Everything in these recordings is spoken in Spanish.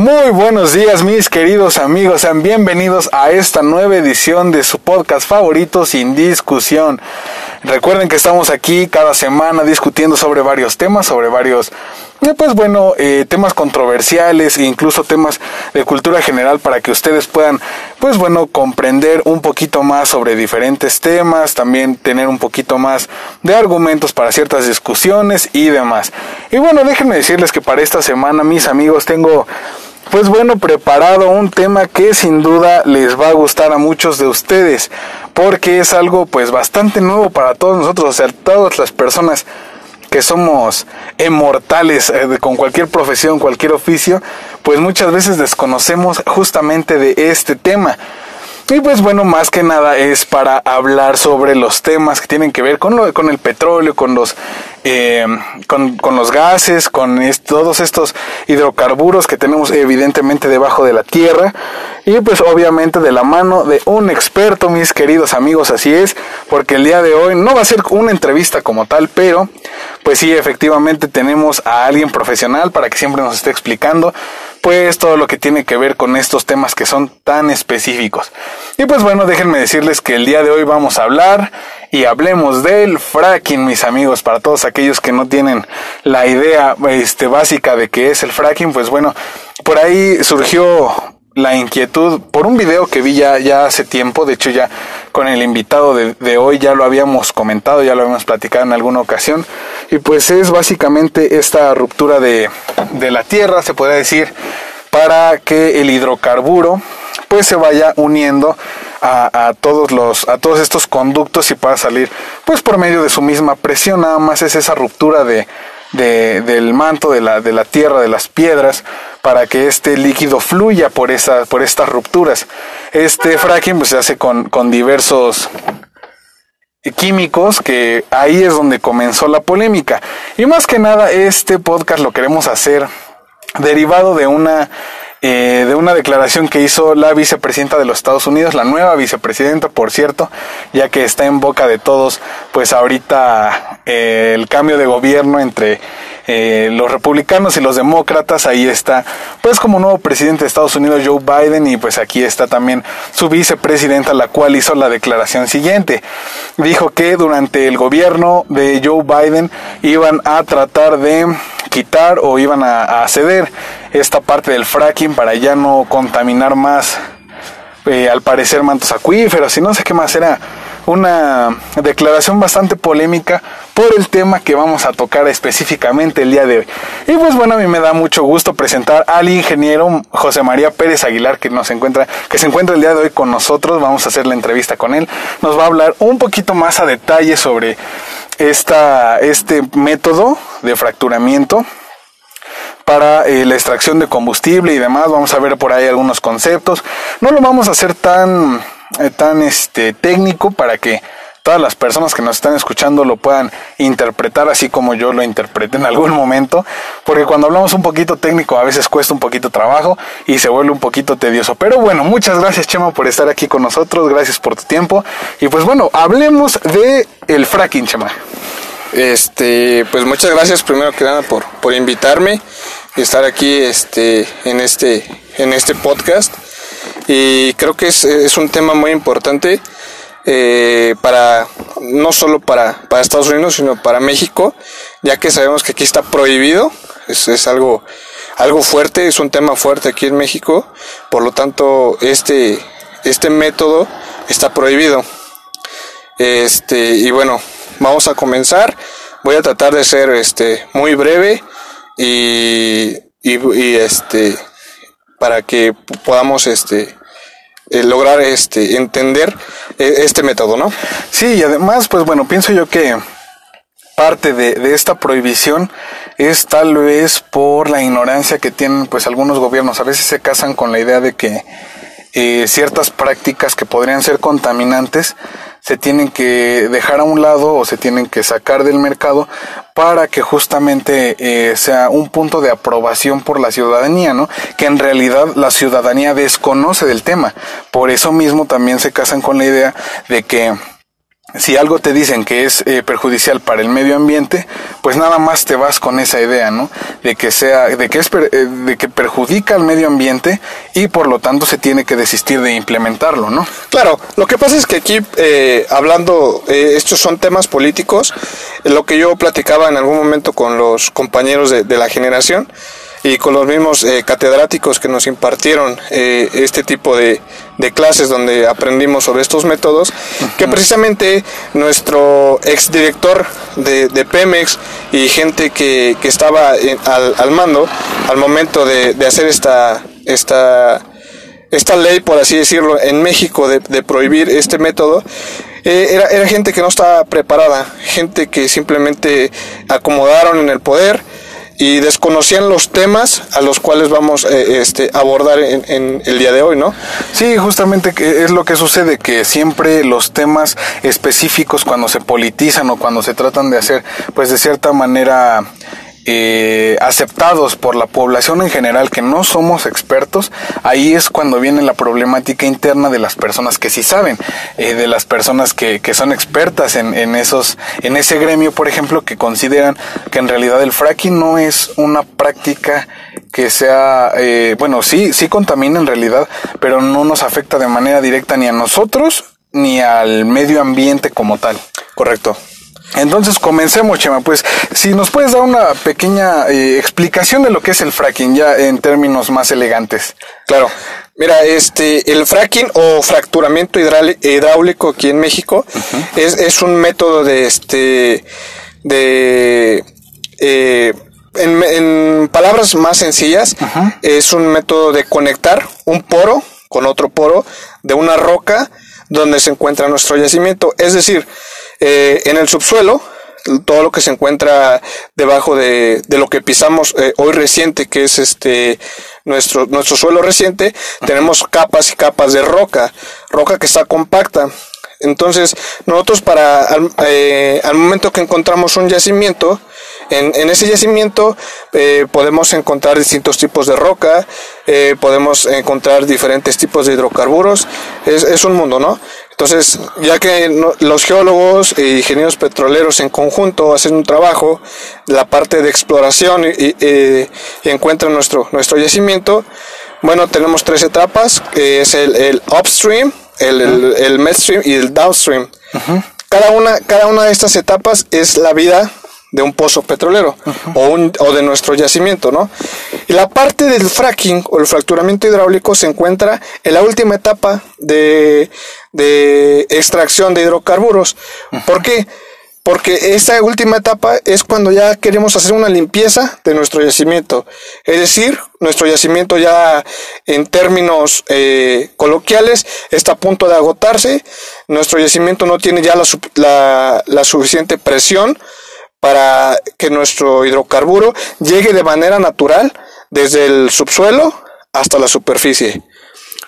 Muy buenos días mis queridos amigos, sean bienvenidos a esta nueva edición de su podcast favorito sin discusión. Recuerden que estamos aquí cada semana discutiendo sobre varios temas, sobre varios, eh, pues bueno, eh, temas controversiales e incluso temas de cultura general para que ustedes puedan, pues bueno, comprender un poquito más sobre diferentes temas, también tener un poquito más de argumentos para ciertas discusiones y demás. Y bueno, déjenme decirles que para esta semana, mis amigos, tengo pues bueno, preparado un tema que sin duda les va a gustar a muchos de ustedes, porque es algo pues bastante nuevo para todos nosotros, o sea, todas las personas que somos inmortales eh, con cualquier profesión, cualquier oficio, pues muchas veces desconocemos justamente de este tema. Y pues bueno, más que nada es para hablar sobre los temas que tienen que ver con, lo, con el petróleo, con los, eh, con, con, los gases, con todos estos hidrocarburos que tenemos evidentemente debajo de la tierra. Y pues obviamente de la mano de un experto, mis queridos amigos, así es, porque el día de hoy no va a ser una entrevista como tal, pero pues sí, efectivamente tenemos a alguien profesional para que siempre nos esté explicando pues todo lo que tiene que ver con estos temas que son tan específicos. Y pues bueno, déjenme decirles que el día de hoy vamos a hablar y hablemos del fracking, mis amigos, para todos aquellos que no tienen la idea este, básica de qué es el fracking, pues bueno, por ahí surgió la inquietud por un video que vi ya, ya hace tiempo, de hecho ya con el invitado de, de, hoy ya lo habíamos comentado, ya lo habíamos platicado en alguna ocasión, y pues es básicamente esta ruptura de, de la tierra, se podría decir, para que el hidrocarburo pues se vaya uniendo a, a, todos los a todos estos conductos y pueda salir pues por medio de su misma presión nada más es esa ruptura de, de, del manto de la, de la tierra de las piedras para que este líquido fluya por, esa, por estas rupturas. Este fracking pues, se hace con, con diversos químicos que ahí es donde comenzó la polémica. Y más que nada este podcast lo queremos hacer derivado de una eh, de una declaración que hizo la vicepresidenta de los Estados Unidos, la nueva vicepresidenta, por cierto, ya que está en boca de todos, pues ahorita eh, el cambio de gobierno entre eh, los republicanos y los demócratas, ahí está, pues como nuevo presidente de Estados Unidos, Joe Biden, y pues aquí está también su vicepresidenta, la cual hizo la declaración siguiente. Dijo que durante el gobierno de Joe Biden iban a tratar de quitar o iban a, ceder esta parte del fracking para ya no contaminar más, eh, al parecer, mantos acuíferos y no sé qué más. Era una declaración bastante polémica por el tema que vamos a tocar específicamente el día de hoy. Y pues bueno, a mí me da mucho gusto presentar al ingeniero José María Pérez Aguilar que nos encuentra, que se encuentra el día de hoy con nosotros. Vamos a hacer la entrevista con él. Nos va a hablar un poquito más a detalle sobre esta, este método de fracturamiento para eh, la extracción de combustible y demás. Vamos a ver por ahí algunos conceptos. No lo vamos a hacer tan, tan este, técnico para que todas las personas que nos están escuchando lo puedan interpretar así como yo lo interpreté en algún momento, porque cuando hablamos un poquito técnico a veces cuesta un poquito trabajo y se vuelve un poquito tedioso. Pero bueno, muchas gracias Chema por estar aquí con nosotros, gracias por tu tiempo y pues bueno, hablemos de el fracking, Chema. Este, pues muchas gracias primero que nada por, por invitarme y estar aquí este, en, este, en este podcast. Y creo que es, es un tema muy importante eh, para no solo para, para Estados Unidos, sino para México, ya que sabemos que aquí está prohibido, es, es algo, algo fuerte, es un tema fuerte aquí en México, por lo tanto este, este método está prohibido. Este, y bueno, vamos a comenzar. Voy a tratar de ser este muy breve y, y, y este para que podamos este eh, lograr este entender eh, este método, ¿no? Sí, y además, pues bueno, pienso yo que parte de, de, esta prohibición es tal vez por la ignorancia que tienen pues algunos gobiernos. A veces se casan con la idea de que eh, ciertas prácticas que podrían ser contaminantes se tienen que dejar a un lado o se tienen que sacar del mercado para que justamente eh, sea un punto de aprobación por la ciudadanía, ¿no? Que en realidad la ciudadanía desconoce del tema. Por eso mismo también se casan con la idea de que si algo te dicen que es eh, perjudicial para el medio ambiente, pues nada más te vas con esa idea, ¿no? De que sea, de que es, eh, de que perjudica al medio ambiente y por lo tanto se tiene que desistir de implementarlo, ¿no? Claro, lo que pasa es que aquí, eh, hablando, estos son temas políticos, lo que yo platicaba en algún momento con los compañeros de la generación, y con los mismos eh, catedráticos que nos impartieron eh, este tipo de, de, clases donde aprendimos sobre estos métodos, que precisamente nuestro exdirector de, de Pemex y gente que, que estaba al, al, mando al momento de, de hacer esta, esta, esta ley, por así decirlo, en México de, de prohibir este método, eh, era, era gente que no estaba preparada, gente que simplemente acomodaron en el poder, y desconocían los temas a los cuales vamos eh, este, a abordar en, en, el día de hoy, ¿no? Sí, justamente es lo que sucede, que siempre los temas específicos cuando se politizan o cuando se tratan de hacer, pues de cierta manera eh, aceptados por la población en general que no somos expertos, ahí es cuando viene la problemática interna de las personas que sí saben, eh, de las personas que, que son expertas en, en, esos, en ese gremio, por ejemplo, que consideran que en realidad el fracking no es una práctica que sea, eh, bueno, sí, sí contamina en realidad, pero no nos afecta de manera directa ni a nosotros ni al medio ambiente como tal. Correcto. Entonces comencemos, Chema. Pues si nos puedes dar una pequeña eh, explicación de lo que es el fracking, ya en términos más elegantes. Claro. Mira, este, el fracking o fracturamiento hidráulico aquí en México uh -huh. es, es, un método de, este, de, eh, en, en, palabras más sencillas, uh -huh. es un método de conectar un poro con otro poro de una roca donde se encuentra nuestro yacimiento. Es decir, eh, en el subsuelo, todo lo que se encuentra debajo de, de lo que pisamos eh, hoy reciente, que es este nuestro, nuestro suelo reciente, tenemos capas y capas de roca, roca que está compacta. Entonces, nosotros para al, eh, al momento que encontramos un yacimiento, en, en ese yacimiento eh, podemos encontrar distintos tipos de roca, eh, podemos encontrar diferentes tipos de hidrocarburos, es, es un mundo, ¿no? Entonces, ya que no, los geólogos e ingenieros petroleros en conjunto hacen un trabajo, la parte de exploración y, y, y encuentran nuestro, nuestro yacimiento, bueno, tenemos tres etapas, que es el, el upstream, el, el, el, midstream y el downstream. Uh -huh. Cada una, cada una de estas etapas es la vida de un pozo petrolero uh -huh. o, un, o de nuestro yacimiento, ¿no? Y la parte del fracking o el fracturamiento hidráulico se encuentra en la última etapa de, de extracción de hidrocarburos. Uh -huh. ¿Por qué? Porque esta última etapa es cuando ya queremos hacer una limpieza de nuestro yacimiento. Es decir, nuestro yacimiento ya en términos eh, coloquiales está a punto de agotarse. Nuestro yacimiento no tiene ya la, la, la suficiente presión para que nuestro hidrocarburo llegue de manera natural desde el subsuelo hasta la superficie.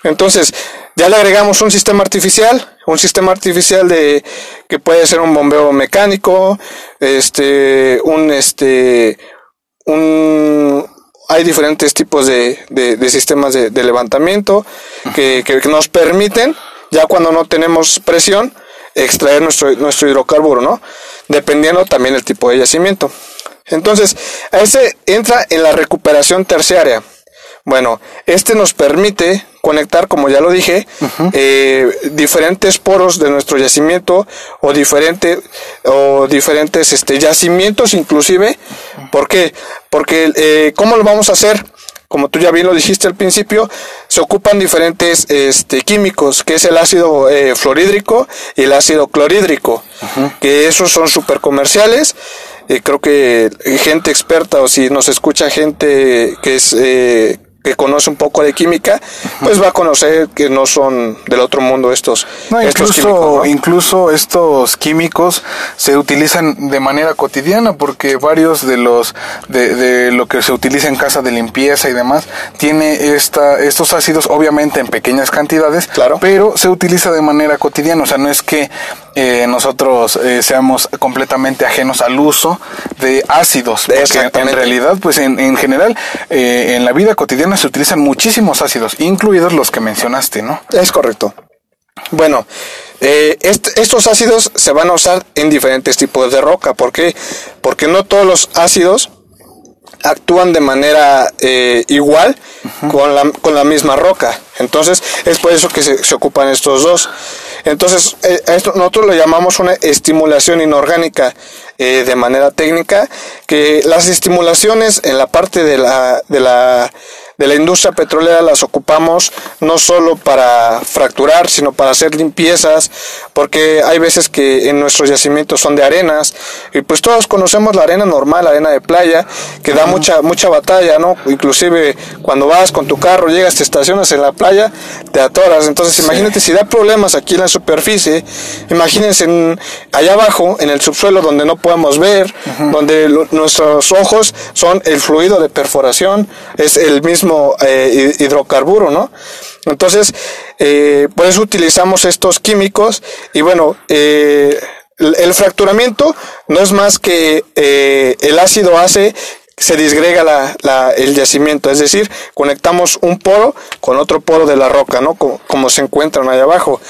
Entonces, ya le agregamos un sistema artificial, un sistema artificial de que puede ser un bombeo mecánico, este, un este, un hay diferentes tipos de, de, de sistemas de, de levantamiento que, que, nos permiten, ya cuando no tenemos presión, extraer nuestro, nuestro hidrocarburo, ¿no? Dependiendo también del tipo de yacimiento. Entonces, a ese entra en la recuperación terciaria. Bueno, este nos permite conectar, como ya lo dije, uh -huh. eh, diferentes poros de nuestro yacimiento o, diferente, o diferentes este, yacimientos inclusive. ¿Por qué? Porque, eh, ¿cómo lo vamos a hacer? Como tú ya bien lo dijiste al principio, se ocupan diferentes este, químicos, que es el ácido eh, fluorhídrico y el ácido clorhídrico, uh -huh. que esos son súper comerciales. Eh, creo que gente experta o si nos escucha gente que es eh, que conoce un poco de química, pues va a conocer que no son del otro mundo estos. No, estos incluso, químicos, ¿no? incluso estos químicos se utilizan de manera cotidiana porque varios de los de, de, lo que se utiliza en casa de limpieza y demás tiene esta estos ácidos obviamente en pequeñas cantidades, claro. pero se utiliza de manera cotidiana, o sea, no es que eh, nosotros eh, seamos completamente ajenos al uso de ácidos, porque en realidad, pues en, en general, eh, en la vida cotidiana se utilizan muchísimos ácidos, incluidos los que mencionaste, ¿no? Es correcto. Bueno, eh, estos ácidos se van a usar en diferentes tipos de roca. ¿Por qué? Porque no todos los ácidos actúan de manera eh, igual con, la, con la misma roca. Entonces, es por eso que se, ocupan estos dos. Entonces, eh, esto nosotros lo llamamos una estimulación inorgánica eh, de manera técnica, que las estimulaciones en la parte de la, de la de la industria petrolera las ocupamos no solo para fracturar, sino para hacer limpiezas, porque hay veces que en nuestros yacimientos son de arenas, y pues todos conocemos la arena normal, la arena de playa, que da mucha, mucha batalla, ¿no? Inclusive cuando vas con tu carro, llegas, te estacionas en la playa, te atoras. Entonces imagínate si da problemas aquí en la superficie, imagínense en, allá abajo, en el subsuelo donde no podemos ver, donde nuestros ojos son el fluido de perforación, es el mismo eh, hidrocarburo, ¿no? Entonces, eh, por eso utilizamos estos químicos y bueno, eh, el, fracturamiento no es más que el ácido hace se disgrega la, el yacimiento, es decir, conectamos un poro con otro poro de la roca, ¿no? Como, como, se encuentran ahí abajo.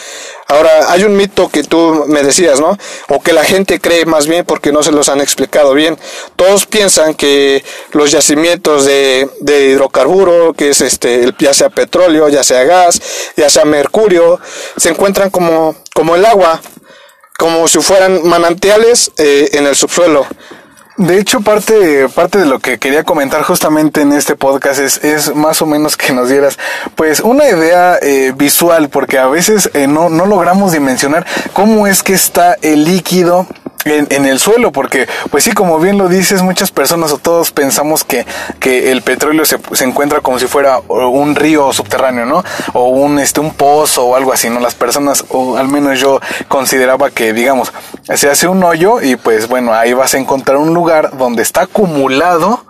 Ahora, hay un mito que tú me decías, ¿no? O que la gente cree más bien porque no se los han explicado bien. Todos piensan que los yacimientos de, hidrocarburo, que es este, ya sea petróleo, ya sea gas, ya sea mercurio, se encuentran como, como el agua, como si fueran manantiales eh, en el subsuelo. De hecho, parte, parte de lo que quería comentar justamente en este podcast es, es más o menos que nos dieras, pues, una idea eh, visual, porque a veces eh, no, no logramos dimensionar cómo es que está el líquido en, en, el suelo, porque pues sí, como bien lo dices, muchas personas o todos pensamos que, que el petróleo se, se, encuentra como si fuera un río subterráneo, ¿no? O un, este, un pozo o algo así, ¿no? Las personas, o al menos yo consideraba que, digamos, se hace un hoyo y pues bueno, ahí vas a encontrar un lugar donde está acumulado,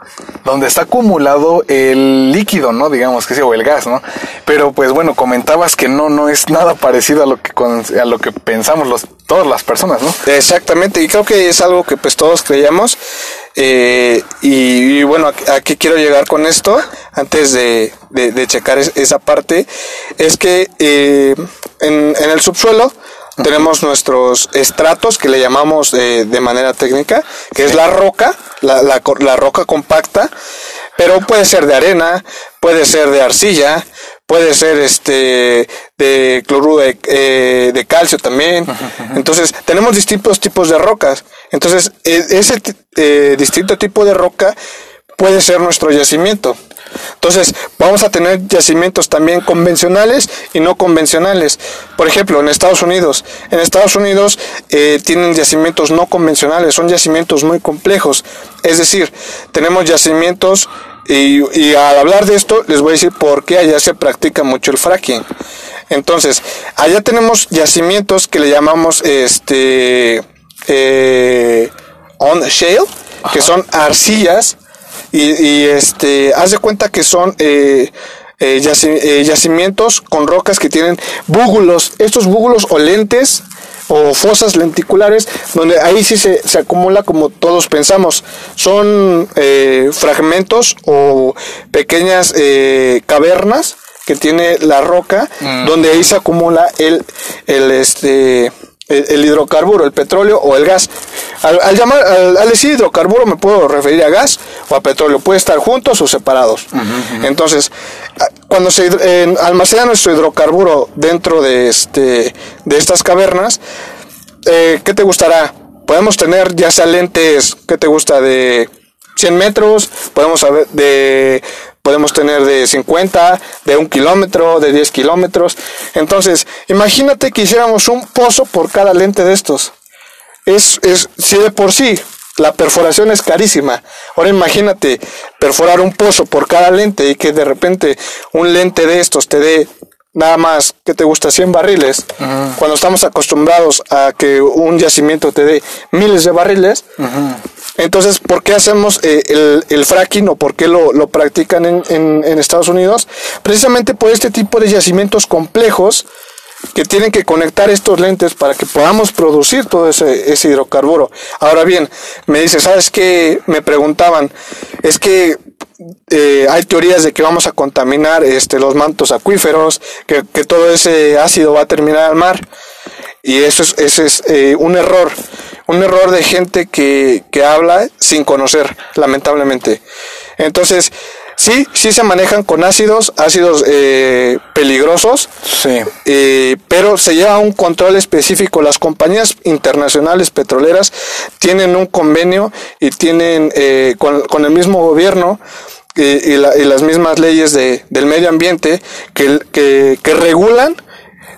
donde está acumulado el líquido, ¿no? Digamos que sí, o el gas, ¿no? Pero pues bueno, comentabas que no, no es nada parecido a lo que, a lo que pensamos los, todas las personas, ¿no? Exactamente y creo que es algo que pues todos creíamos. Eh, y, bueno, ¿a, qué quiero llegar con esto? Antes de, de, checar esa parte, es que eh, en, en, el subsuelo tenemos nuestros estratos que le llamamos de manera técnica, que es la roca, la, la, la roca compacta, pero puede ser de arena, puede ser de arcilla, puede ser este de cloruro de, eh, calcio también. Entonces, tenemos distintos tipos de rocas. Entonces, e, ese eh, distinto tipo de roca puede ser nuestro yacimiento. Entonces, vamos a tener yacimientos también convencionales y no convencionales. Por ejemplo, en Estados Unidos. En Estados Unidos eh, tienen yacimientos no convencionales, son yacimientos muy complejos. Es decir, tenemos yacimientos y, al hablar de esto, les voy a decir por qué allá se practica mucho el fracking. Entonces, allá tenemos yacimientos que le llamamos este eh, on shale, que son arcillas y, este, haz de cuenta que son eh, eh, yacimientos con rocas que tienen búgulos. Estos búgulos o lentes o fosas lenticulares, donde ahí sí se, se acumula como todos pensamos. Son eh, fragmentos o pequeñas eh, cavernas que tiene la roca, mm. donde ahí se acumula el, el este el, hidrocarburo, el petróleo o el gas. Al, llamar, al, decir hidrocarburo me puedo referir a gas o a petróleo, puede estar juntos o separados. Entonces, cuando se almacena nuestro hidrocarburo dentro de, este, de estas cavernas, eh, ¿qué te gustará? Podemos tener ya sea lentes, ¿qué te gusta? De 100 metros, podemos saber de podemos tener de 50, de un kilómetro, de 10 kilómetros. Entonces, imagínate que hiciéramos un pozo por cada lente de estos. Es, es, si de por sí la perforación es carísima. Ahora imagínate perforar un pozo por cada lente y que de repente un lente de estos te dé nada más que te gusta 100 barriles, cuando estamos acostumbrados a que un yacimiento te dé miles de barriles, entonces, ¿por qué hacemos eh, el, el, fracking o por qué lo, lo practican en, en, en, Estados Unidos? Precisamente por este tipo de yacimientos complejos que tienen que conectar estos lentes para que podamos producir todo ese, ese hidrocarburo. Ahora bien, me dice, ¿sabes qué? Me preguntaban, es que eh, hay teorías de que vamos a contaminar este, los mantos acuíferos, que, que todo ese ácido va a terminar al mar. Y eso es, ese es eh, un error, un error de gente que, que habla sin conocer, lamentablemente. Entonces, sí, sí se manejan con ácidos, ácidos eh, peligrosos, Sí. eh, pero se lleva un control específico. Las compañías internacionales petroleras tienen un convenio y tienen eh, con, con el mismo gobierno eh, y, la- y las mismas leyes de, del medio ambiente que, que, que regulan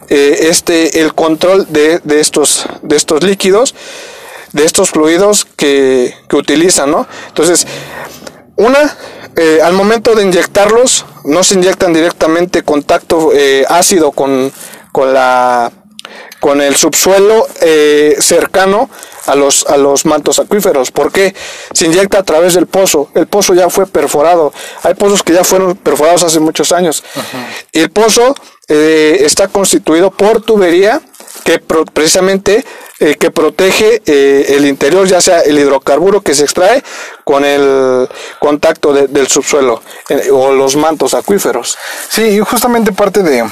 eh, este el control de, de estos de estos líquidos de estos fluidos que, que utilizan no entonces una eh, al momento de inyectarlos no se inyectan directamente contacto eh, ácido con, con la con el subsuelo eh, cercano a los a los mantos acuíferos. ¿por qué? se inyecta a través del pozo. El pozo ya fue perforado. Hay pozos que ya fueron perforados hace muchos años. Y el pozo eh, está constituido por tubería que pro- precisamente eh, que protege eh, el interior, ya sea el hidrocarburo que se extrae con el contacto de- del subsuelo eh, o los mantos acuíferos. Sí, y justamente parte de,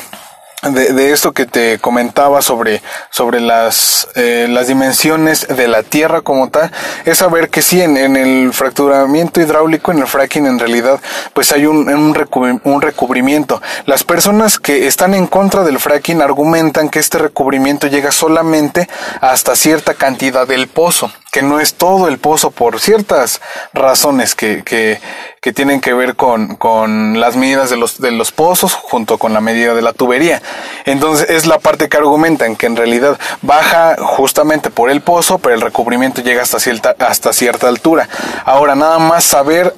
de, de esto que te comentaba sobre, sobre las, eh, las dimensiones de la Tierra como tal, es saber que sí, en, en el fracturamiento hidráulico, en el fracking, en realidad, pues hay un, un, recubri- un recubrimiento. Las personas que están en contra del fracking argumentan que este recubrimiento llega solamente hasta cierta cantidad del pozo, que no es todo el pozo por ciertas razones que, que, que tienen que ver con, con las medidas de los, de los pozos junto con la medida de la tubería. Entonces es la parte que argumentan que en realidad baja justamente por el pozo, pero el recubrimiento llega hasta cierta, hasta cierta altura. Ahora nada más saber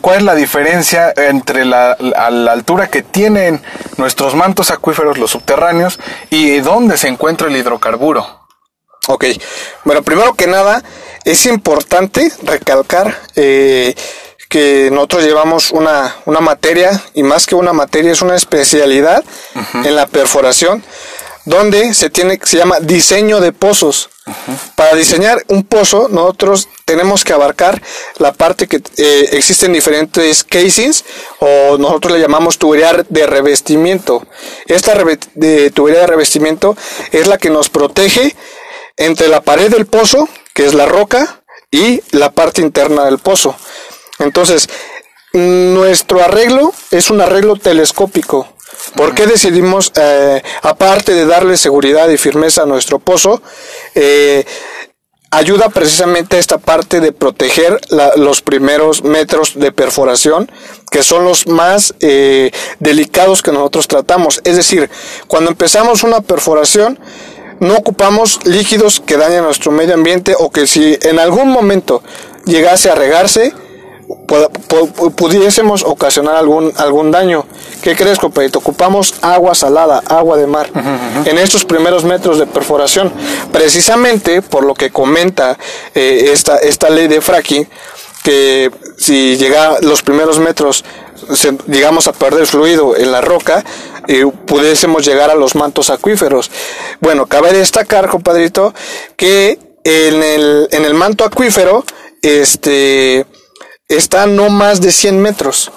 cuál es la diferencia entre la, la, la altura que tienen nuestros mantos acuíferos, los subterráneos, y dónde se encuentra el hidrocarburo. Ok, bueno, primero que nada, es importante recalcar eh, que nosotros llevamos una, una materia, y más que una materia, es una especialidad en la perforación, donde se tiene, se llama diseño de pozos. Para diseñar un pozo, nosotros tenemos que abarcar la parte que eh, existen diferentes casings, o nosotros le llamamos tubería de revestimiento. Esta reve- de tubería de revestimiento es la que nos protege entre la pared del pozo, que es la roca, y la parte interna del pozo. Entonces, nuestro arreglo es un arreglo telescópico. ¿Por qué decidimos, eh, aparte de darle seguridad y firmeza a nuestro pozo, eh, ayuda precisamente a esta parte de proteger la- los primeros metros de perforación, que son los más eh, delicados que nosotros tratamos. Es decir, cuando empezamos una perforación, no ocupamos líquidos que dañen nuestro medio ambiente o que si en algún momento llegase a regarse, pu- pu- pudiésemos ocasionar algún, algún daño. ¿Qué crees, compadrito? Ocupamos agua salada, agua de mar, en estos primeros metros de perforación. Precisamente por lo que comenta eh, esta, esta ley de fracking, que si llega los primeros metros, se- llegamos a perder fluido en la roca, eh, pudiésemos llegar a los mantos acuíferos. Bueno, cabe destacar, compadrito, que en el, en el manto acuífero, este, está no más de 100 metros.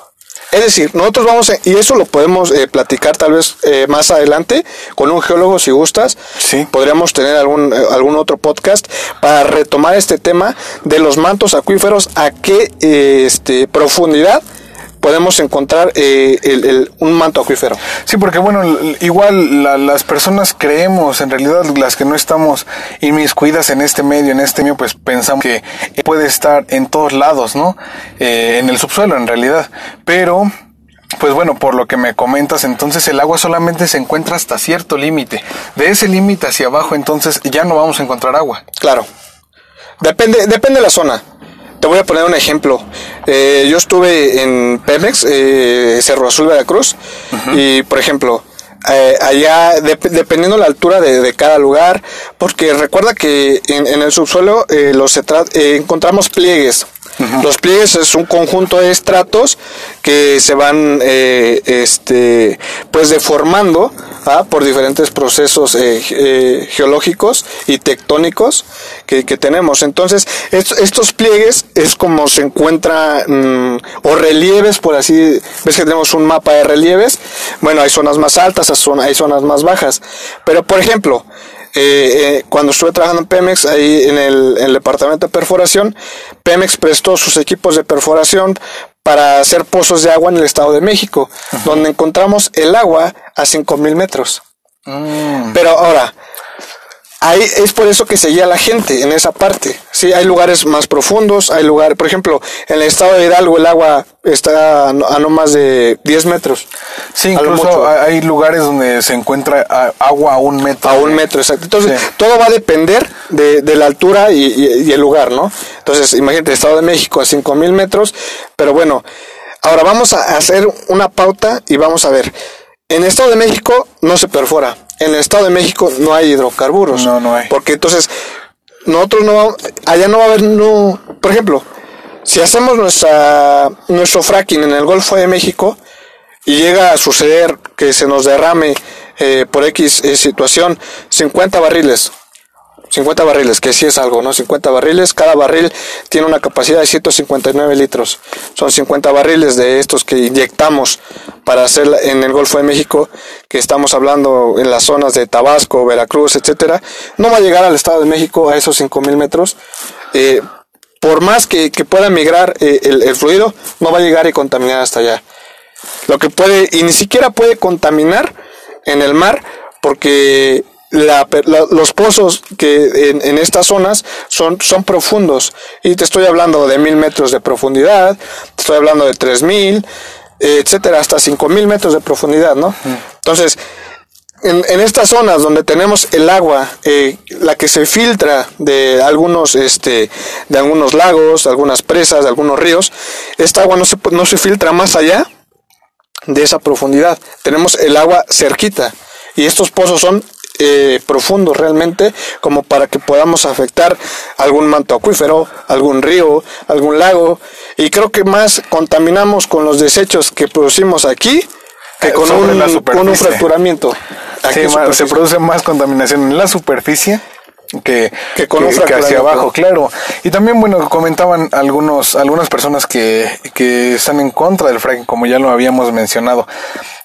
Es decir, nosotros vamos a, y eso lo podemos eh, platicar tal vez eh, más adelante con un geólogo si gustas. Sí. Podríamos tener algún, eh, algún otro podcast para retomar este tema de los mantos acuíferos, a qué eh, este, profundidad podemos encontrar eh, el- el- un manto acuífero. Sí, porque bueno, igual la- las personas creemos, en realidad las que no estamos inmiscuidas en este medio, en este medio, pues pensamos que puede estar en todos lados, ¿no? Eh, en el subsuelo, en realidad. Pero, pues bueno, por lo que me comentas, entonces el agua solamente se encuentra hasta cierto límite. De ese límite hacia abajo, entonces ya no vamos a encontrar agua. Claro. Depende, depende de la zona. Te voy a poner un ejemplo. Eh, yo estuve en Pemex, eh, Cerro Azul, Veracruz, y por ejemplo, eh, allá, dep- dependiendo la altura de, de cada lugar, porque recuerda que en, en el subsuelo eh, los eh, encontramos pliegues. Los pliegues es un conjunto de estratos que se van, eh, este, pues deformando ¿ah? por diferentes procesos eh, eh, geológicos y tectónicos que, tenemos. Entonces, estos pliegues es como se encuentra, mm, o relieves, por así, ves que tenemos un mapa de relieves, bueno, hay zonas más altas, hay zonas más bajas, pero por ejemplo, eh, cuando estuve trabajando en Pemex, ahí en el, en el, departamento de perforación, Pemex prestó sus equipos de perforación para hacer pozos de agua en el Estado de México, donde encontramos el agua a 5000 metros. Mm. Pero ahora, ahí es por eso que seguía la gente en esa parte. Sí, hay lugares más profundos, hay lugares, por ejemplo, en el estado de Hidalgo el agua está a no, más de 10 metros. Sí, incluso hay lugares donde se encuentra agua a un metro. A un metro, exacto. Entonces, todo va a depender de, la altura y, el lugar, ¿no? Entonces, imagínate, el Estado de México a 5000 metros, pero bueno, ahora vamos a hacer una pauta y vamos a ver. En el Estado de México no se perfora. En el Estado de México no hay hidrocarburos. No, no hay. Porque entonces, nosotros no, allá no va a haber, no, por ejemplo, si hacemos nuestra, nuestro fracking en el Golfo de México y llega a suceder que se nos derrame eh, por X eh, situación 50 barriles 50 barriles, que sí es algo, ¿no? 50 barriles, cada barril tiene una capacidad de 159 litros. Son 50 barriles de estos que inyectamos para hacer en el Golfo de México, que estamos hablando en las zonas de Tabasco, Veracruz, etcétera. No va a llegar al Estado de México a esos 5000 metros. Eh, por más que, pueda migrar eh, el, el fluido, no va a llegar y contaminar hasta allá. Lo que puede, y ni siquiera puede contaminar en el mar, porque la, los pozos que en, estas zonas son, son profundos y te estoy hablando de mil metros de profundidad, te estoy hablando de tres mil, etcétera, hasta cinco mil metros de profundidad, ¿no? Entonces, en, en, estas zonas donde tenemos el agua, eh, la que se filtra de algunos, este, de algunos lagos, algunas presas, de algunos ríos, esta agua no se, no se filtra más allá de esa profundidad. Tenemos el agua cerquita y estos pozos son eh, profundos realmente como para que podamos afectar algún manto acuífero, algún río, algún lago y creo que más contaminamos con los desechos que producimos aquí que con un, fracturamiento. se produce más contaminación en la superficie que, que, con que, hacia abajo, claro. Y también, bueno, comentaban algunos, algunas personas que, que están en contra del fracking, como ya lo habíamos mencionado,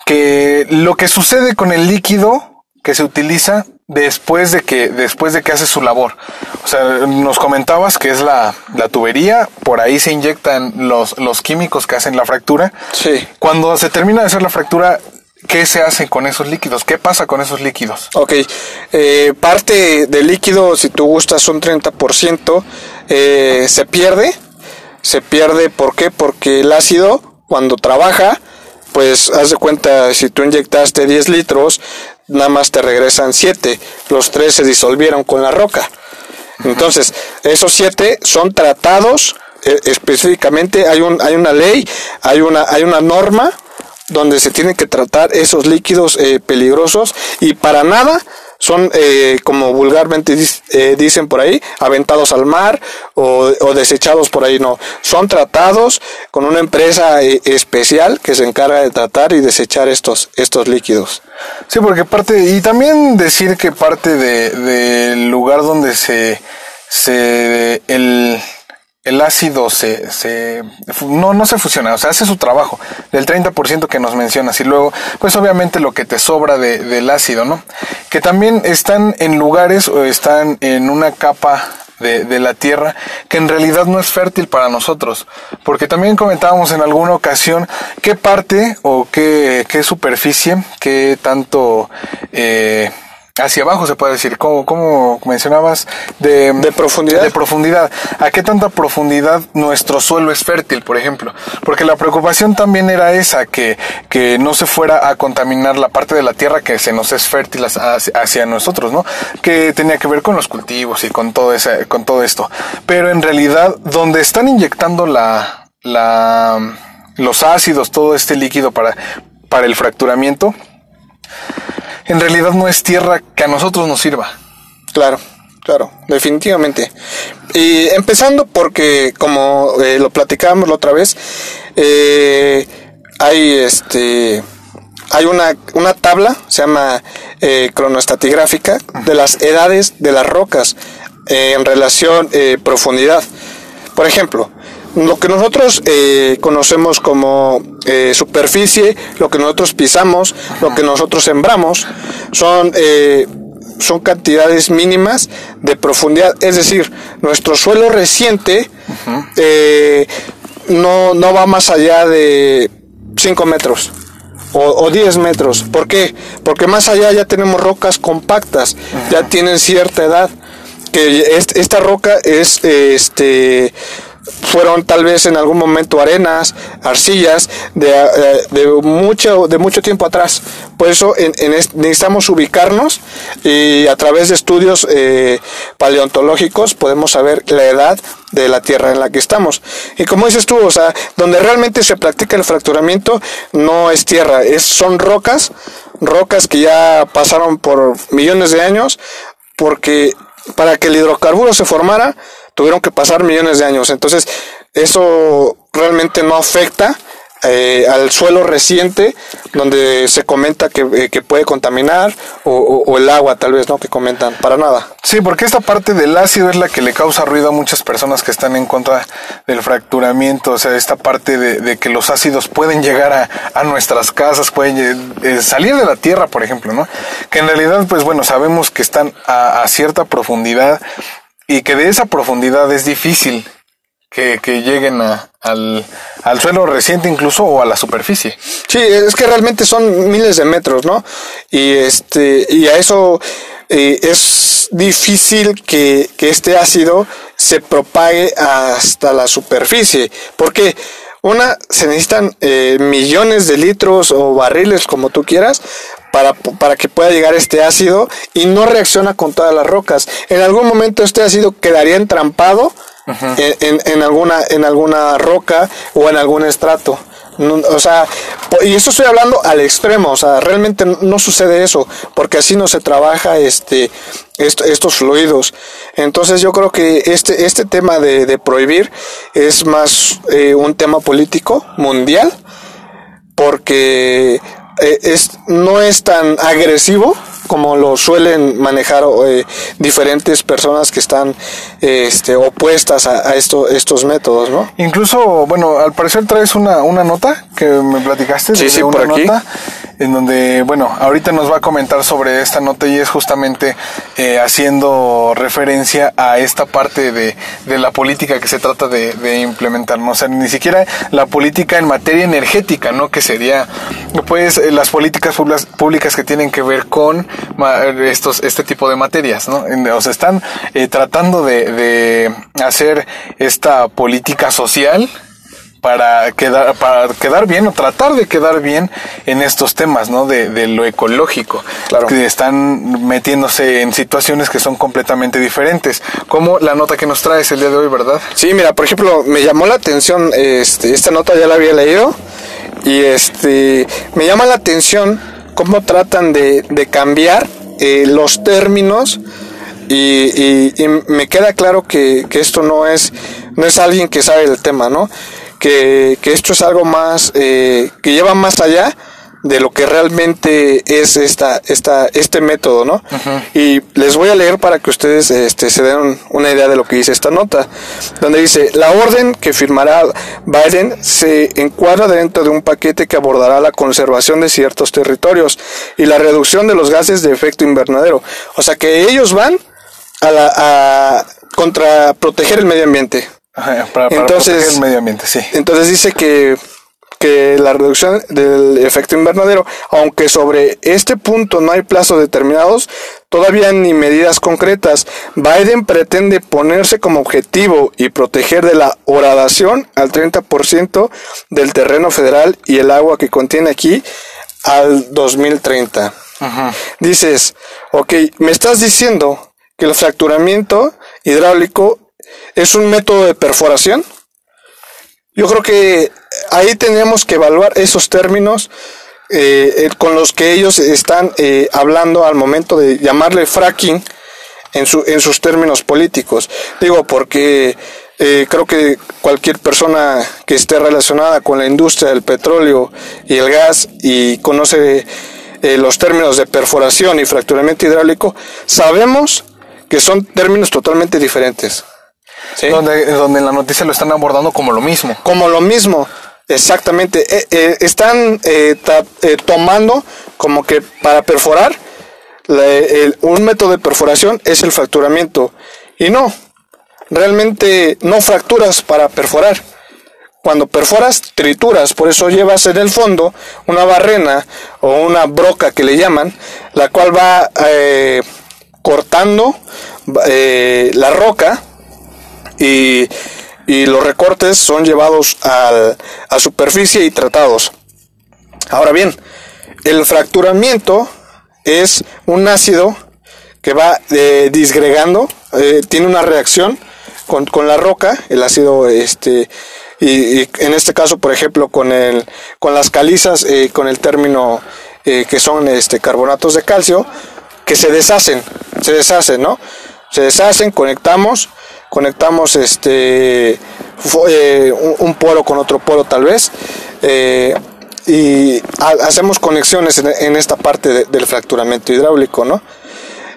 que lo que sucede con el líquido que se utiliza después de que después de que hace su labor. O sea, nos comentabas que es la, la tubería, por ahí se inyectan los, los químicos que hacen la fractura. Sí. Cuando se termina de hacer la fractura, ¿qué se hace con esos líquidos? ¿Qué pasa con esos líquidos? Ok, eh, parte del líquido, si tú gustas un 30%, eh, se pierde. Se pierde, ¿por qué? Porque el ácido, cuando trabaja, pues haz de cuenta, si tú inyectaste 10 litros, nada más te regresan 7, los 3 se disolvieron con la roca. Entonces, esos 7 son tratados eh, específicamente, hay, un, hay una ley, hay una, hay una norma donde se tienen que tratar esos líquidos eh, peligrosos y para nada son, eh, como vulgarmente eh, dicen por ahí, aventados al mar o, desechados por ahí, no. Son tratados con una empresa eh, especial que se encarga de tratar y desechar estos, estos líquidos. Sí, porque parte, y también decir que parte del de, lugar donde se, se, el, el ácido se, se no, no se fusiona, o sea, hace su trabajo del 30% que nos mencionas y luego, pues obviamente lo que te sobra de, del ácido, ¿no? Que también están en lugares o están en una capa de, de, la tierra que en realidad no es fértil para nosotros. Porque también comentábamos en alguna ocasión qué parte o qué, qué superficie, qué tanto eh, hacia abajo se puede decir, como, como mencionabas, de, de, profundidad. De profundidad. ¿A qué tanta profundidad nuestro suelo es fértil, por ejemplo? Porque la preocupación también era esa, que, que no se fuera a contaminar la parte de la tierra que se nos es fértil hacia, nosotros, ¿no? Que tenía que ver con los cultivos y con todo, ese, con todo esto. Pero en realidad, donde están inyectando la, la, los ácidos, todo este líquido para, para el fracturamiento, en realidad no es tierra que a nosotros nos sirva. Claro, claro, definitivamente. Y empezando porque, como eh, lo platicábamos la otra vez, eh, hay este hay una, una tabla, se llama eh, cronoestratigráfica, de las edades de las rocas eh, en relación eh, profundidad. Por ejemplo, lo que nosotros eh, conocemos como eh, superficie, lo que nosotros pisamos, lo que nosotros sembramos, son, eh, son cantidades mínimas de profundidad. Es decir, nuestro suelo reciente no, no va más allá de 5 metros. O, o 10 metros. ¿Por qué? Porque más allá ya tenemos rocas compactas, ya tienen cierta edad. Que est- esta roca es este fueron tal vez en algún momento arenas, arcillas de, eh, de mucho de mucho tiempo atrás. Por eso en, en es- necesitamos ubicarnos y a través de estudios eh, paleontológicos podemos saber la edad de la tierra en la que estamos. Y como dices tú, o sea, donde realmente se practica el fracturamiento no es tierra, es son rocas, rocas que ya pasaron por millones de años porque para que el hidrocarburo se formara tuvieron que pasar millones de años. Entonces, eso realmente no afecta eh, al suelo reciente donde se comenta que, eh, que puede contaminar o, o- o el agua tal vez, ¿no? Que comentan, para nada. Sí, porque esta parte del ácido es la que le causa ruido a muchas personas que están en contra del fracturamiento, o sea, esta parte de, de que los ácidos pueden llegar a, a nuestras casas, pueden eh, salir de la tierra, por ejemplo, ¿no? Que en realidad, pues bueno, sabemos que están a, a cierta profundidad y que de esa profundidad es difícil que, que lleguen a- al, al suelo reciente incluso o a la superficie. Sí, es que realmente son miles de metros, ¿no? Y este, y a eso eh, es difícil que, que este ácido se propague hasta la superficie. Porque una, se necesitan eh, millones de litros o barriles, como tú quieras, para, para que pueda llegar este ácido y no reacciona con todas las rocas. En algún momento este ácido quedaría entrampado en, en- en alguna, en alguna roca o en algún estrato. No, o sea, y eso estoy hablando al extremo, o sea, realmente no- sucede eso, porque así no se trabaja este, esto- estos fluidos. Entonces yo creo que este, este tema de, de prohibir es más eh, un tema político mundial, porque eh, es, no es tan agresivo como lo suelen manejar eh, diferentes personas que están este, opuestas a, a esto, estos métodos, ¿no? Incluso, bueno, al parecer traes una, una nota que me platicaste. Sí, de sí, una por aquí. En donde, bueno, ahorita nos va a comentar sobre esta nota y es justamente eh, haciendo referencia a esta parte de, de la política que se trata de, de implementar, ¿no? O sea, ni siquiera la política en materia energética, ¿no? Que sería, pues, eh, las políticas públicas, que tienen que ver con estos, este tipo de materias, ¿no? O sea, están eh, tratando de, de hacer esta política social para quedar para quedar bien o tratar de quedar bien en estos temas no de, de lo ecológico Claro. que están metiéndose en situaciones que son completamente diferentes como la nota que nos traes el día de hoy verdad Sí, mira, por ejemplo, me llamó la atención, este, esta nota ya la había leído, y este, me llama la atención cómo tratan de, de cambiar eh, los términos, y, y- y me queda claro que, que esto no es, no es alguien que sabe del tema, ¿no? Que, que esto es algo más, eh, que lleva más allá de lo que realmente es esta, esta, este método, ¿no? Y les voy a leer para que ustedes este, se den un- una idea de lo que dice esta nota, donde dice, la orden que firmará Biden se encuadra dentro de un paquete que abordará la conservación de ciertos territorios y la reducción de los gases de efecto invernadero. O sea que ellos van a la, a, contra proteger el medio ambiente. Ajá, para, para Entonces- proteger el medio ambiente sí. Entonces dice que, que la reducción del efecto invernadero, aunque sobre este punto no hay plazos determinados, todavía ni medidas concretas, Biden pretende ponerse como objetivo y proteger de la horadación al 30% del terreno federal y el agua que contiene aquí al 2030. Dices, ok, me estás diciendo que el fracturamiento hidráulico es un método de perforación. Yo creo que ahí tenemos que evaluar esos términos eh, con los que ellos están eh, hablando al momento de llamarle fracking en, su, en sus términos políticos. Digo, porque eh, creo que cualquier persona que esté relacionada con la industria del petróleo y el gas y conoce los términos de perforación y fracturamiento hidráulico, sabemos que son términos totalmente diferentes. Donde, donde en la noticia lo están abordando como lo mismo. Como lo mismo, exactamente. Eh, están tomando como que para perforar, un método de perforación es el fracturamiento. Y no, realmente no fracturas para perforar. Cuando perforas, trituras, por eso llevas en el fondo una barrena o una broca que le llaman, la cual va eh, cortando eh, la roca y, los recortes son llevados a superficie y tratados. Ahora bien, el fracturamiento es un ácido que va eh, disgregando, tiene una reacción con, con la roca, el ácido este y, en este caso, por ejemplo, con el con las calizas, eh, con el término eh, que son este carbonatos de calcio, que se deshacen, se deshacen, ¿no? Se deshacen, conectamos, conectamos este eh, un, poro con otro poro tal vez y hacemos conexiones en, esta parte del fracturamiento hidráulico, ¿no?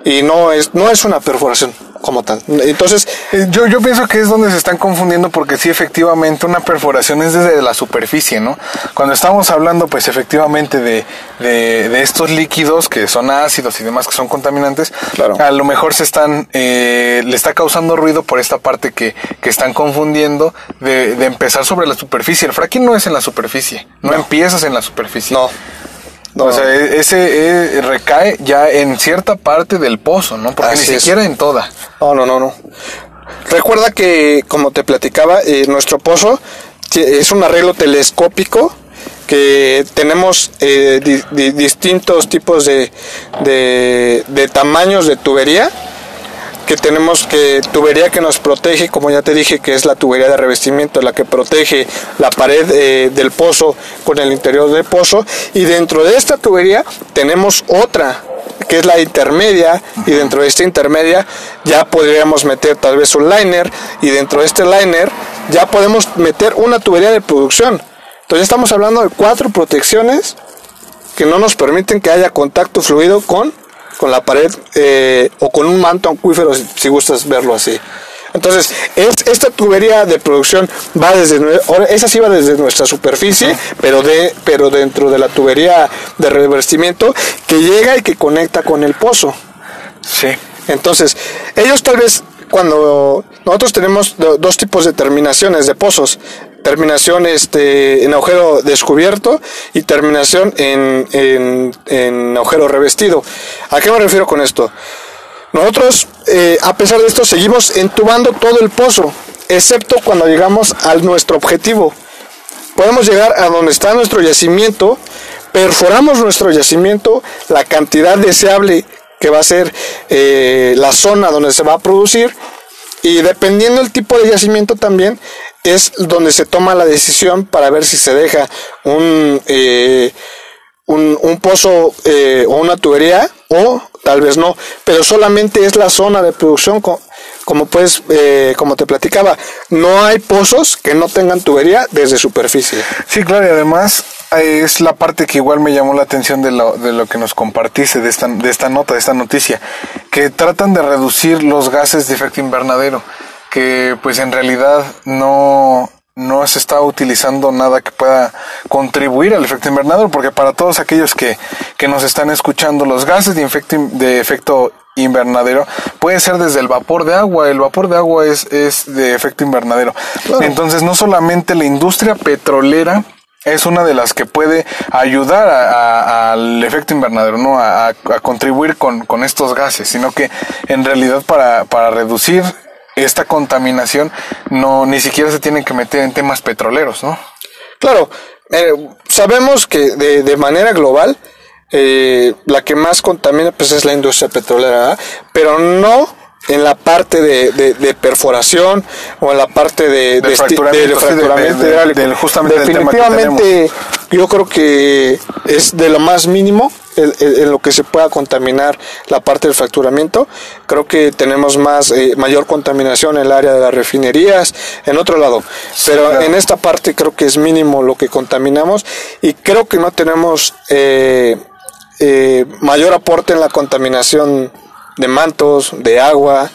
Y no es no es una perforación, como tal. Entonces, eh, yo, yo pienso que es donde se están confundiendo porque sí, efectivamente, una perforación es desde la superficie, ¿no? Cuando estamos hablando, pues efectivamente, de, de, estos líquidos que son ácidos y demás que son contaminantes, claro. a lo mejor se están, eh, le está causando ruido por esta parte que, que están confundiendo de, de empezar sobre la superficie. El fracking no es en la superficie, no, no. empiezas en la superficie. No. O sea, e-, ese eh, recae ya en cierta parte del pozo, ¿no? Porque ni siquiera en toda. No, no, no, no. Recuerda que, como te platicaba, eh, nuestro pozo es un arreglo telescópico que tenemos eh, distintos tipos de, de, de tamaños de tubería que tenemos que tubería que nos protege, como ya te dije, que es la tubería de revestimiento, la que protege la pared eh, del pozo con el interior del pozo. Y dentro de esta tubería tenemos otra que es la intermedia y dentro de esta intermedia ya podríamos meter tal vez un liner y dentro de este liner ya podemos meter una tubería de producción. Entonces estamos hablando de cuatro protecciones que no nos permiten que haya contacto fluido con con la pared eh, o con un manto acuífero, si, gustas verlo así. Entonces, esta tubería de producción va desde, esa sí va desde nuestra superficie, pero, de, pero dentro de la tubería de revestimiento que llega y que conecta con el pozo. Sí. Entonces, ellos tal vez cuando nosotros tenemos dos tipos de terminaciones de pozos, terminación este, en agujero descubierto y terminación en, en, agujero revestido. ¿A qué me refiero con esto? Nosotros, eh, a pesar de esto, seguimos entubando todo el pozo, excepto cuando llegamos a nuestro objetivo. Podemos llegar a donde está nuestro yacimiento, perforamos nuestro yacimiento, la cantidad deseable que va a ser eh, la zona donde se va a producir, y dependiendo del tipo de yacimiento también, es donde se toma la decisión para ver si se deja un, eh, un, pozo eh, o una tubería o tal vez no, pero solamente es la zona de producción como pues eh, como te platicaba, no hay pozos que no tengan tubería desde superficie. Sí, claro, y además es la parte que igual me llamó la atención de lo, de lo que nos compartiste de esta, de esta nota, de esta noticia, que tratan de reducir los gases de efecto invernadero que pues en realidad no, no se está utilizando nada que pueda contribuir al efecto invernadero, porque para todos aquellos que, que nos están escuchando, los gases de efecto, de efecto invernadero puede ser desde el vapor de agua, el vapor de agua es, es de efecto invernadero. Entonces no solamente la industria petrolera es una de las que puede ayudar al efecto invernadero, ¿no? A, a, contribuir con, con, estos gases, sino que en realidad para, para reducir esta contaminación no ni siquiera se tiene que meter en temas petroleros, ¿no? Claro, eh, sabemos que de, de manera global eh, la que más contamina pues es la industria petrolera, pero no en la parte de, de, perforación o en la parte de, de fracturamiento, justamente definitivamente yo creo que es de lo más mínimo en lo que se pueda contaminar la parte del fracturamiento. Creo que tenemos más eh, mayor contaminación en el área de las refinerías, en otro lado. Pero en esta parte creo que es mínimo lo que contaminamos y creo que no tenemos eh, eh, mayor aporte en la contaminación de mantos, de agua,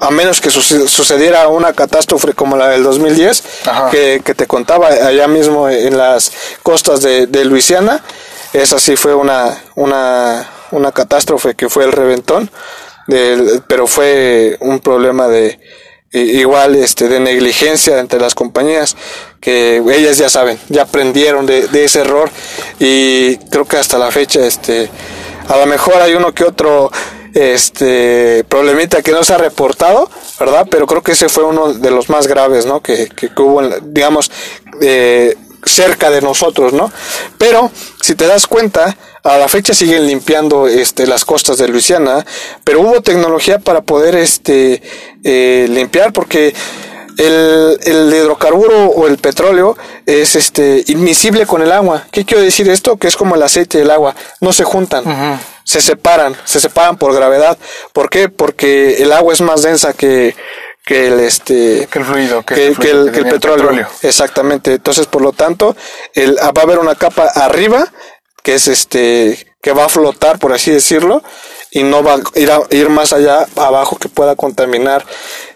a menos que sucediera una catástrofe como la del 2010, que, que, te contaba allá mismo en las costas de, de Luisiana, esa sí fue una, una, una catástrofe que fue el reventón, pero fue un problema de igual este de negligencia entre las compañías que ellas ya saben ya aprendieron de, de ese error. Y creo que hasta la fecha este a lo mejor hay uno que otro este problemita que no se ha reportado, ¿verdad? Pero creo que ese fue uno de los más graves, ¿no? Que, que, hubo, digamos, eh, cerca de nosotros, ¿no? Pero si te das cuenta, a la fecha siguen limpiando este, las costas de Luisiana, pero hubo tecnología para poder este, eh, limpiar porque el, el, hidrocarburo o el petróleo es este inmisible con el agua. ¿Qué quiero decir esto? Que es como el aceite y el agua, no se juntan, se separan, se separan por gravedad. ¿Por qué? Porque el agua es más densa que, que el este que el fluido que, el, petróleo. exactamente entonces por lo tanto el, va a haber una capa arriba que es este que va a flotar por así decirlo y no va a ir, a, ir más allá abajo que pueda contaminar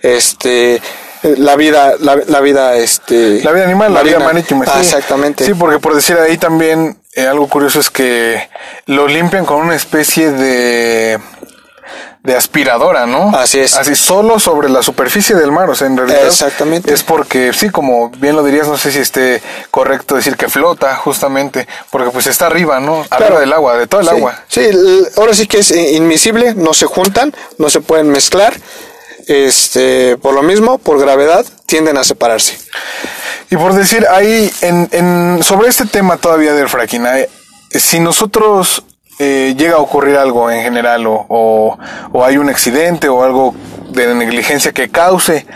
este la vida la, vida este la vida animal la vida marítima ah, exactamente sí porque por decir ahí también eh, algo curioso es que lo limpian con una especie de de aspiradora, ¿no? Así es. Así solo sobre la superficie del mar, o sea, en realidad Exactamente. es porque sí, como bien lo dirías, no sé si esté correcto decir que flota justamente, porque pues está arriba, ¿no? Arriba del agua, de todo el agua. Sí, ahora sí que es invisible, no se juntan, no se pueden mezclar. Este, por lo mismo, por gravedad, tienden a separarse. Y por decir ahí, en, en, sobre este tema todavía del fracking, si nosotros eh, llega a ocurrir algo en general o, o, hay un accidente o algo de negligencia que cause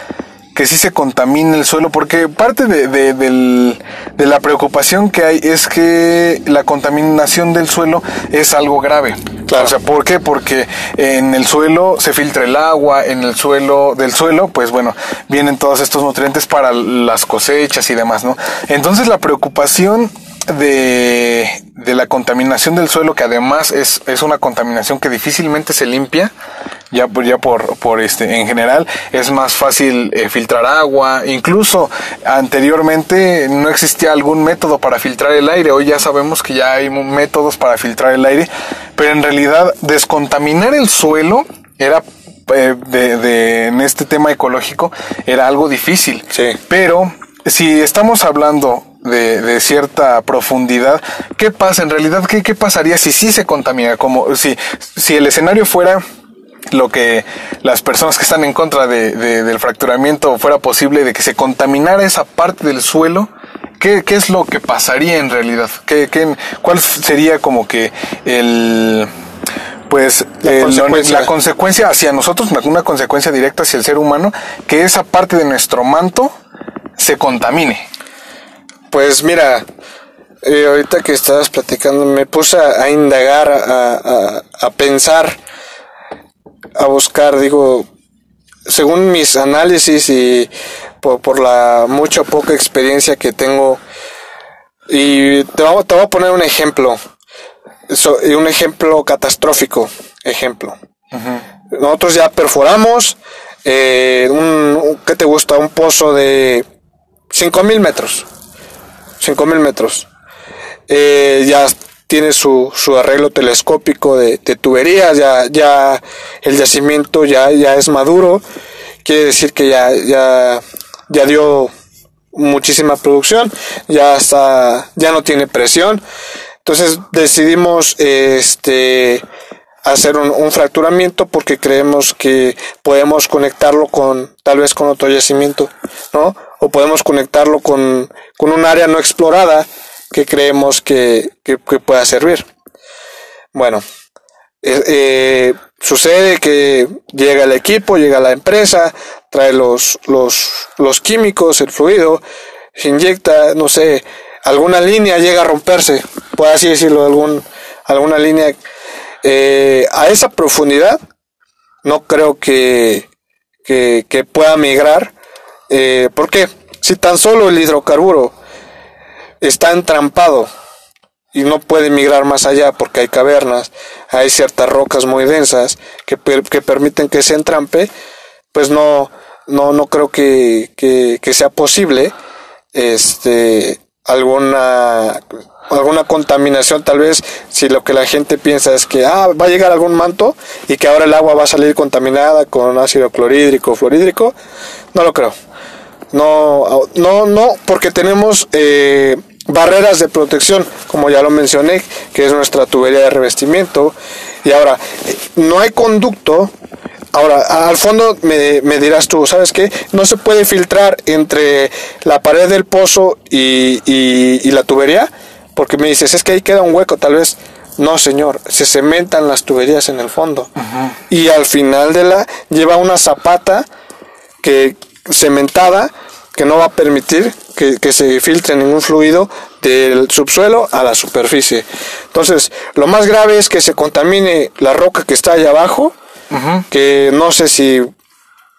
que sí se contamine el suelo, porque parte de, de, de, la preocupación que hay es que la contaminación del suelo es algo grave. Claro. O sea, ¿por qué? Porque en el suelo se filtra el agua, en el suelo del suelo, pues bueno, vienen todos estos nutrientes para las cosechas y demás, ¿no? Entonces la preocupación de, de, la contaminación del suelo, que además es, es una contaminación que difícilmente se limpia, ya, ya por, por este, en general, es más fácil eh, filtrar agua, incluso anteriormente no existía algún método para filtrar el aire, hoy ya sabemos que ya hay métodos para filtrar el aire, pero en realidad descontaminar el suelo era eh, de, de, en este tema ecológico era algo difícil. Sí. Pero si estamos hablando de, de, cierta profundidad, ¿qué pasa en realidad? ¿Qué, qué pasaría si sí se contamina? Como si, si el escenario fuera lo que las personas que están en contra de, del fracturamiento fuera posible, de que se contaminara esa parte del suelo, ¿qué, qué es lo que pasaría en realidad? ¿Qué, qué, ¿Cuál sería como que el pues la, consecuencia. la consecuencia hacia nosotros, una consecuencia directa hacia el ser humano, que esa parte de nuestro manto se contamine. Pues mira, eh, ahorita que estabas platicando me puse a, indagar, a, a, pensar, a buscar, digo, según mis análisis y por, la mucha o poca experiencia que tengo, y te voy, te voy a poner un ejemplo, un ejemplo catastrófico, ejemplo. Nosotros ya perforamos, eh, un, ¿qué te gusta? Un pozo de 5000 metros 5000 metros. Eh, ya tiene su, su arreglo telescópico de, tuberías, ya, ya el yacimiento ya, ya es maduro, quiere decir que ya, ya, ya dio muchísima producción, ya está, ya no tiene presión. Entonces decidimos este hacer un, un, fracturamiento porque creemos que podemos conectarlo con tal vez con otro yacimiento, ¿no? O podemos conectarlo con, con un área no explorada que creemos que, que, pueda servir. Bueno, eh, eh, sucede que llega el equipo, llega la empresa, trae los, los, los químicos, el fluido, se inyecta, no sé, alguna línea llega a romperse, por así decirlo, algún, alguna línea eh, a esa profundidad, no creo que, que, que pueda migrar. Eh, ¿Por qué? Si tan solo el hidrocarburo está entrampado y no puede migrar más allá porque hay cavernas, hay ciertas rocas muy densas que, permiten que se entrampe, pues no, no, no creo que, que, que sea posible este, alguna alguna contaminación tal vez si lo que la gente piensa es que ah, va a llegar algún manto y que ahora el agua va a salir contaminada con ácido clorhídrico fluorhídrico no lo creo no no no porque tenemos eh, barreras de protección como ya lo mencioné que es nuestra tubería de revestimiento y ahora no hay conducto Ahora, al fondo me, me, dirás tú, ¿sabes qué? No se puede filtrar entre la pared del pozo y, y, la tubería, porque me dices, es que ahí queda un hueco, tal vez. No, señor, se cementan las tuberías en el fondo. Y al final de la lleva una zapata que cementada que no va a permitir que, que, se filtre ningún fluido del subsuelo a la superficie. Entonces, lo más grave es que se contamine la roca que está allá abajo que no sé si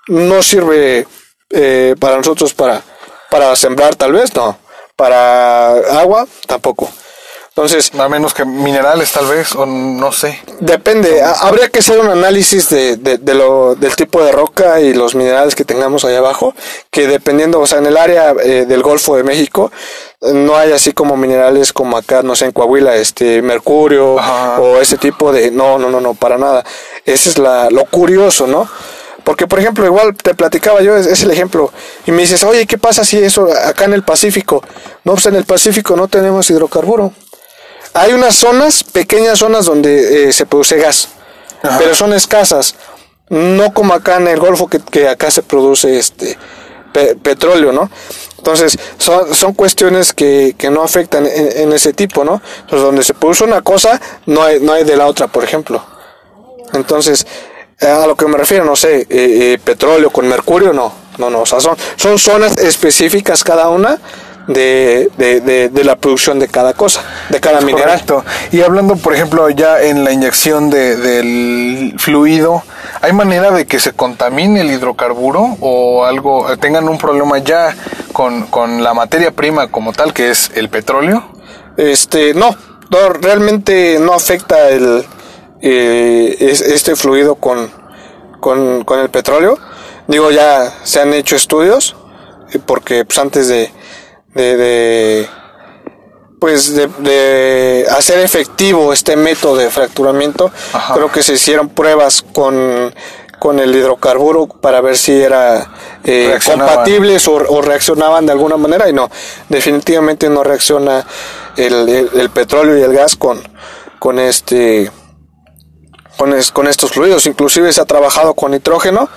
no sirve eh, para nosotros para, para sembrar tal vez, no, para agua tampoco. Entonces, a menos que minerales tal vez, o no sé. Depende, habría que hacer un análisis de, de, lo, del tipo de roca y los minerales que tengamos ahí abajo, que dependiendo, o sea, en el área eh, del Golfo de México, no hay así como minerales como acá, no sé, en Coahuila, este, mercurio o ese tipo de, no, no, no, no, para nada. Ese es la, lo curioso, ¿no? Porque, por ejemplo, igual te platicaba yo, es, es, el ejemplo, y me dices, oye, ¿qué pasa si eso acá en el Pacífico? No, pues en el Pacífico no tenemos hidrocarburo. Hay unas zonas, pequeñas zonas donde eh, se produce gas, pero son escasas. No como acá en el Golfo que, acá se produce este petróleo, ¿no? Entonces, son, son cuestiones que, que no afectan en, ese tipo, ¿no? Entonces, donde se produce una cosa, no hay, no hay de la otra, por ejemplo. Entonces, a lo que me refiero, no sé, eh, eh, petróleo con mercurio, no, no, no, o sea, son, son zonas específicas cada una de, de, de, la producción de cada cosa, de cada mineral. Correcto. Y hablando, por ejemplo, ya en la inyección de, del fluido, ¿hay manera de que se contamine el hidrocarburo o algo, tengan un problema ya con, con la materia prima como tal, que es el petróleo? Este, no, no realmente no afecta el, eh, este fluido con, con, con el petróleo. Digo, ya se han hecho estudios, porque pues antes de, de, pues de, hacer efectivo este método de fracturamiento, creo que se hicieron pruebas con, con el hidrocarburo para ver si era eh, compatibles o, reaccionaban de alguna manera y no, definitivamente no reacciona el, el, petróleo y el gas con, con este con, con estos fluidos, inclusive se ha trabajado con nitrógeno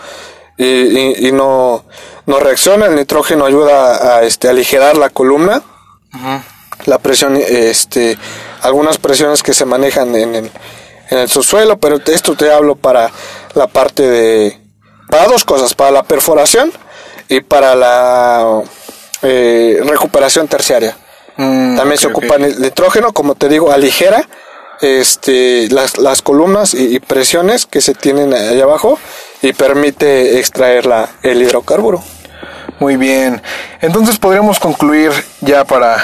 y, y, no, no reacciona. El nitrógeno ayuda a, este, aligerar la columna, la presión, este, algunas presiones que se manejan en el, en el subsuelo, pero esto te hablo para la parte de, para dos cosas, para la perforación y para la eh, recuperación terciaria. Mm, También se ocupa el nitrógeno, como te digo, aligera este, las, las columnas y, presiones que se tienen allá abajo y permite extraer la, el hidrocarburo. Muy bien, entonces podríamos concluir ya para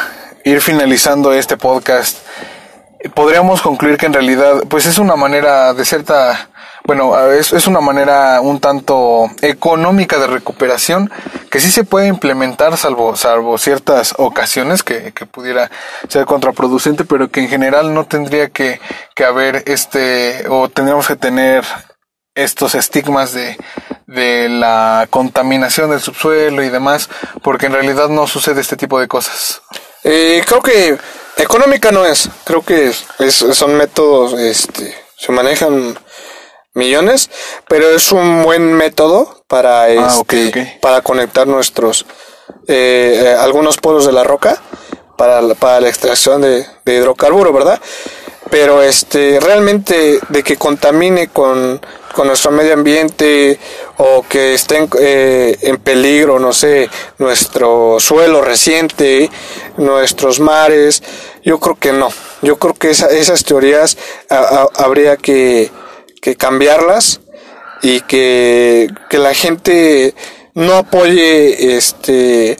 ir finalizando este podcast, podríamos concluir que en realidad pues es una manera de cierta bueno, es, es, una manera un tanto económica de recuperación que sí se puede implementar salvo, salvo ciertas ocasiones que, que pudiera ser contraproducente, pero que en general no tendría que, que haber este, o tendríamos que tener estos estigmas de, de la contaminación del subsuelo y demás, porque en realidad no sucede este tipo de cosas. Eh, creo que económica no es, creo que es, son métodos, este, se manejan millones, pero es un buen método para, ah, este, para conectar nuestros, eh, eh, algunos polos de la roca para, para la extracción de, de, hidrocarburo, ¿verdad? Pero este, realmente de que contamine con, con nuestro medio ambiente o que esté eh, en peligro, no sé, nuestro suelo reciente, nuestros mares, yo creo que no, Yo creo que esas teorías habría que, que cambiarlas y que la gente no apoye este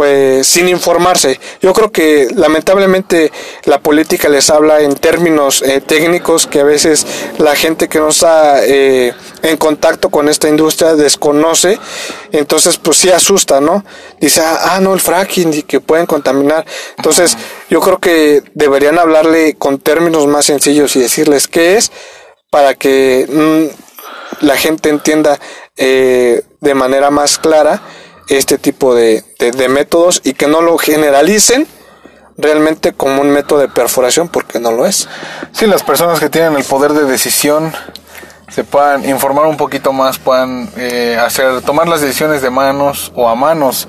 pues sin informarse. Yo creo que lamentablemente la política les habla en términos eh, técnicos que a veces la gente que no está eh, en contacto con esta industria desconoce, entonces pues sí asusta, ¿no? Dice, ah, no, el fracking y que pueden contaminar. Entonces yo creo que deberían hablarle con términos más sencillos y decirles qué es para que mm, la gente entienda eh, de manera más clara este tipo de, de, métodos y que no lo generalicen realmente como un método de perforación porque no lo es. Sí, las personas que tienen el poder de decisión se puedan informar un poquito más, puedan eh, hacer, tomar las decisiones de manos o a manos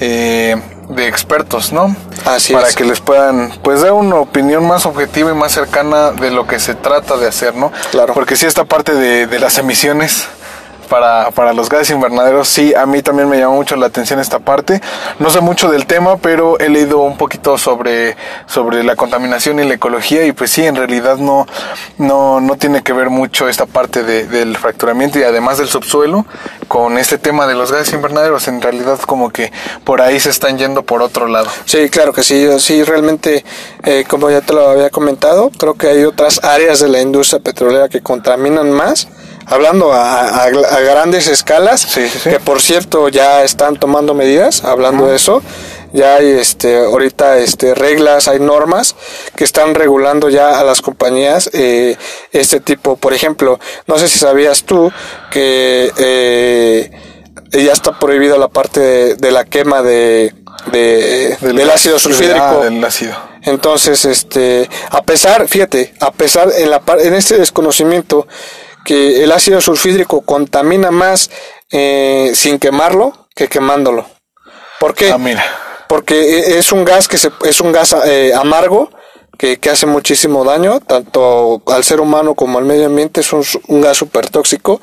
eh, de expertos, ¿no? Así Para que les puedan, pues, dar una opinión más objetiva y más cercana de lo que se trata de hacer, ¿no? Claro. Porque si esta parte de, de las emisiones, para, para los gases invernaderos, sí, a mí también me llama mucho la atención esta parte. No sé mucho del tema, pero he leído un poquito sobre, sobre la contaminación y la ecología y pues sí, en realidad no, no, no tiene que ver mucho esta parte de, del fracturamiento y además del subsuelo con este tema de los gases invernaderos. En realidad como que por ahí se están yendo por otro lado. Sí, claro que sí. Sí, realmente, eh, como ya te lo había comentado, creo que hay otras áreas de la industria petrolera que contaminan más hablando a, grandes escalas, que por cierto ya están tomando medidas, hablando de eso, ya hay este ahorita este reglas hay normas que están regulando ya a las compañías eh, este tipo. Por ejemplo no sé si sabías tú que eh, ya está prohibido la parte de, la quema de, del, ácido sulfídrico. ácido. entonces este a pesar fíjate a pesar en la en este desconocimiento que el ácido sulfídrico contamina más eh, sin quemarlo que quemándolo. ¿Por qué? Ah, mira. Porque e, es un gas que se, es un gas eh, amargo que, que, hace muchísimo daño, tanto al ser humano como al medio ambiente, es un, un gas súper tóxico,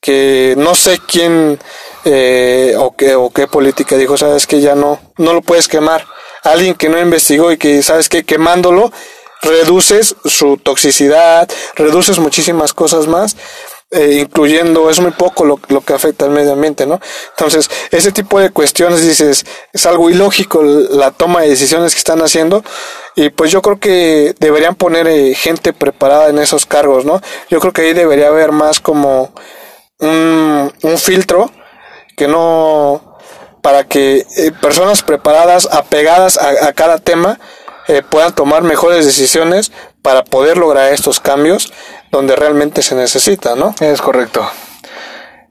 que no sé quién eh, o, qué, o qué política dijo, sabes que ya no, no lo puedes quemar. Alguien que no investigó y que, sabes que quemándolo reduces su toxicidad, reduces muchísimas cosas más. Eh, incluyendo, es muy poco lo, lo, que afecta al medio ambiente, ¿no? Entonces, ese tipo de cuestiones, dices, es algo ilógico la toma de decisiones que están haciendo y pues yo creo que deberían poner eh, gente preparada en esos cargos, ¿no? Yo creo que ahí debería haber más como un, un filtro que no, para que eh, personas preparadas, apegadas a, a cada tema, eh, puedan tomar mejores decisiones para poder lograr estos cambios donde realmente se necesita, ¿no? Es correcto.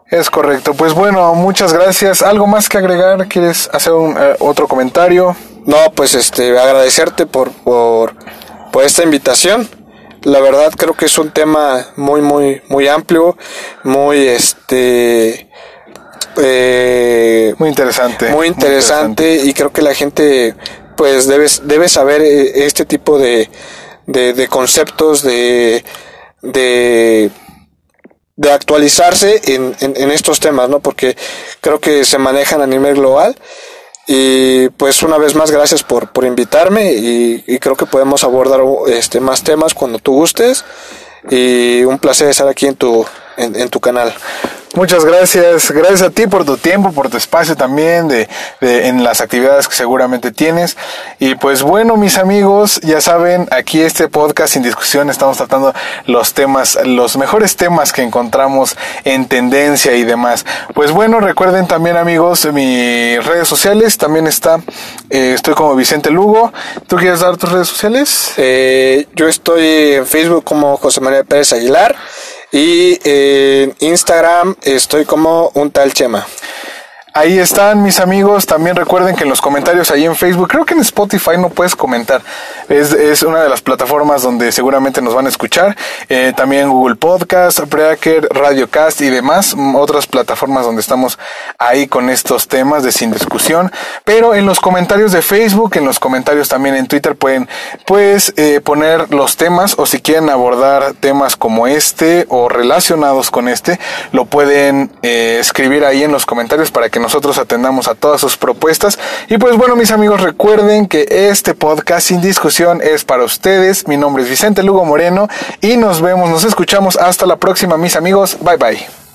Es correcto. Pues bueno, muchas gracias. ¿Algo más que agregar? ¿Quieres hacer un, eh, otro comentario? No, pues este, agradecerte por, por, por esta invitación. La verdad creo que es un tema muy, muy, muy amplio, muy, este, eh, muy interesante. Muy interesante, y creo que la gente pues debes, debes saber eh, este tipo de, de, conceptos, de, de, actualizarse en, en, estos temas, ¿no? Porque creo que se manejan a nivel global. Y pues una vez más gracias por, por invitarme y, y creo que podemos abordar este, más temas cuando tú gustes y un placer estar aquí en tu, en tu canal. Muchas gracias, gracias a ti por tu tiempo, por tu espacio también, de, de, en las actividades que seguramente tienes. Y pues bueno, mis amigos, ya saben, aquí este podcast sin discusión estamos tratando los temas, los mejores temas que encontramos en tendencia y demás. Pues bueno, recuerden también amigos, mis redes sociales, también está, eh, estoy como Vicente Lugo. ¿Tú quieres dar tus redes sociales? Eh, yo estoy en Facebook como José María Pérez Aguilar. Y en Instagram estoy como un tal Chema. Ahí están mis amigos. También recuerden que en los comentarios ahí en Facebook, creo que en Spotify no puedes comentar. Es, una de las plataformas donde seguramente nos van a escuchar. Eh, también Google Podcast, Breaker, Radiocast y demás. Otras plataformas donde estamos ahí con estos temas de sin discusión. Pero en los comentarios de Facebook, en los comentarios también en Twitter pueden pues eh, poner los temas o si quieren abordar temas como este o relacionados con este, lo pueden eh, escribir ahí en los comentarios para que nos nosotros atendamos a todas sus propuestas. Y pues bueno, mis amigos, recuerden que este podcast sin discusión es para ustedes. Mi nombre es Vicente Lugo Moreno y nos vemos, nos escuchamos hasta la próxima, mis amigos. Bye bye.